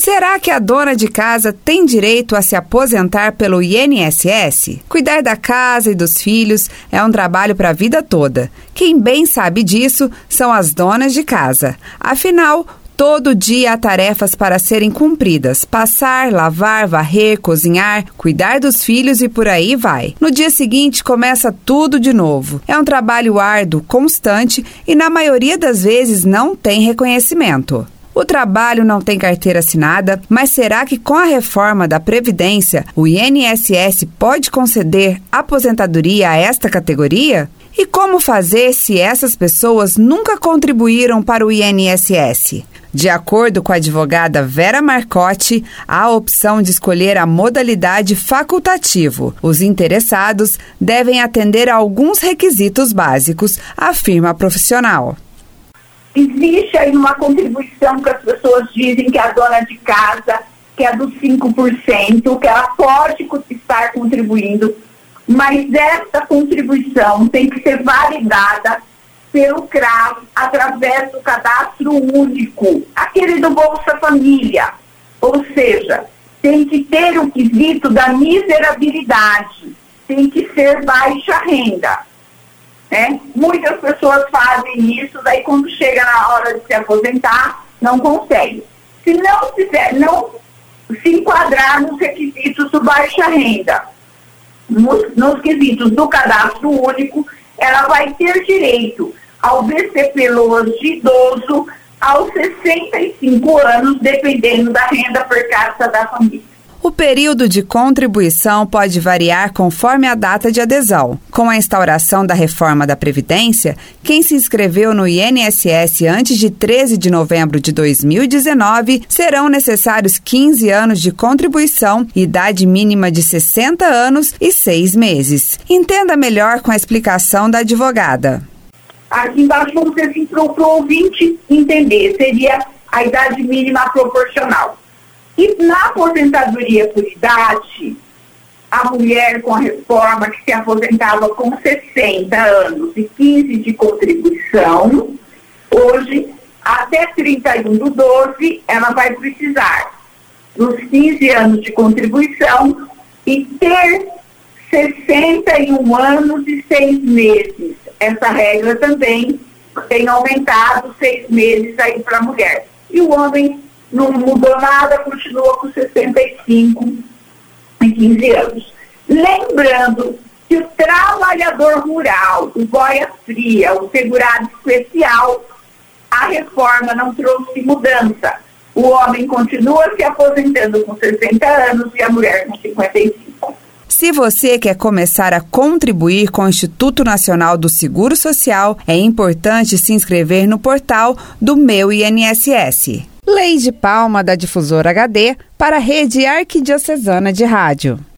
Será que a dona de casa tem direito a se aposentar pelo INSS? Cuidar da casa e dos filhos é um trabalho para a vida toda. Quem bem sabe disso são as donas de casa. Afinal, Todo dia há tarefas para serem cumpridas: passar, lavar, varrer, cozinhar, cuidar dos filhos e por aí vai. No dia seguinte começa tudo de novo. É um trabalho árduo, constante e na maioria das vezes não tem reconhecimento. O trabalho não tem carteira assinada, mas será que com a reforma da Previdência o INSS pode conceder aposentadoria a esta categoria? E como fazer se essas pessoas nunca contribuíram para o INSS? De acordo com a advogada Vera Marcotti, há a opção de escolher a modalidade facultativo. Os interessados devem atender a alguns requisitos básicos, afirma a profissional. Existe aí uma contribuição que as pessoas dizem que a dona de casa, que é dos 5%, que ela pode estar contribuindo, mas essa contribuição tem que ser validada pelo CRAS através do cadastro único, aquele do Bolsa Família. Ou seja, tem que ter o quesito da miserabilidade, tem que ser baixa renda. Né? Muitas pessoas fazem isso, daí quando chega na hora de se aposentar, não consegue. Se não fizer, não se enquadrar nos requisitos do baixa renda, nos, nos quesitos do cadastro único, ela vai ter direito ao BCP Loas de idoso aos 65 anos, dependendo da renda per capita da família. O período de contribuição pode variar conforme a data de adesão. Com a instauração da reforma da Previdência, quem se inscreveu no INSS antes de 13 de novembro de 2019 serão necessários 15 anos de contribuição, idade mínima de 60 anos e 6 meses. Entenda melhor com a explicação da advogada. Aqui embaixo dizer assim, para o ouvinte entender, seria a idade mínima proporcional. E na aposentadoria por idade, a mulher com a reforma que se aposentava com 60 anos e 15 de contribuição, hoje, até 31 do 12, ela vai precisar dos 15 anos de contribuição e ter 61 anos e 6 meses essa regra também tem aumentado seis meses aí para a mulher. E o homem não mudou nada, continua com 65 e 15 anos. Lembrando que o trabalhador rural, o boia fria, o segurado especial, a reforma não trouxe mudança. O homem continua se aposentando com 60 anos e a mulher com 55. Se você quer começar a contribuir com o Instituto Nacional do Seguro Social, é importante se inscrever no portal do Meu INSS. Lei de Palma da Difusora HD para a Rede Arquidiocesana de Rádio.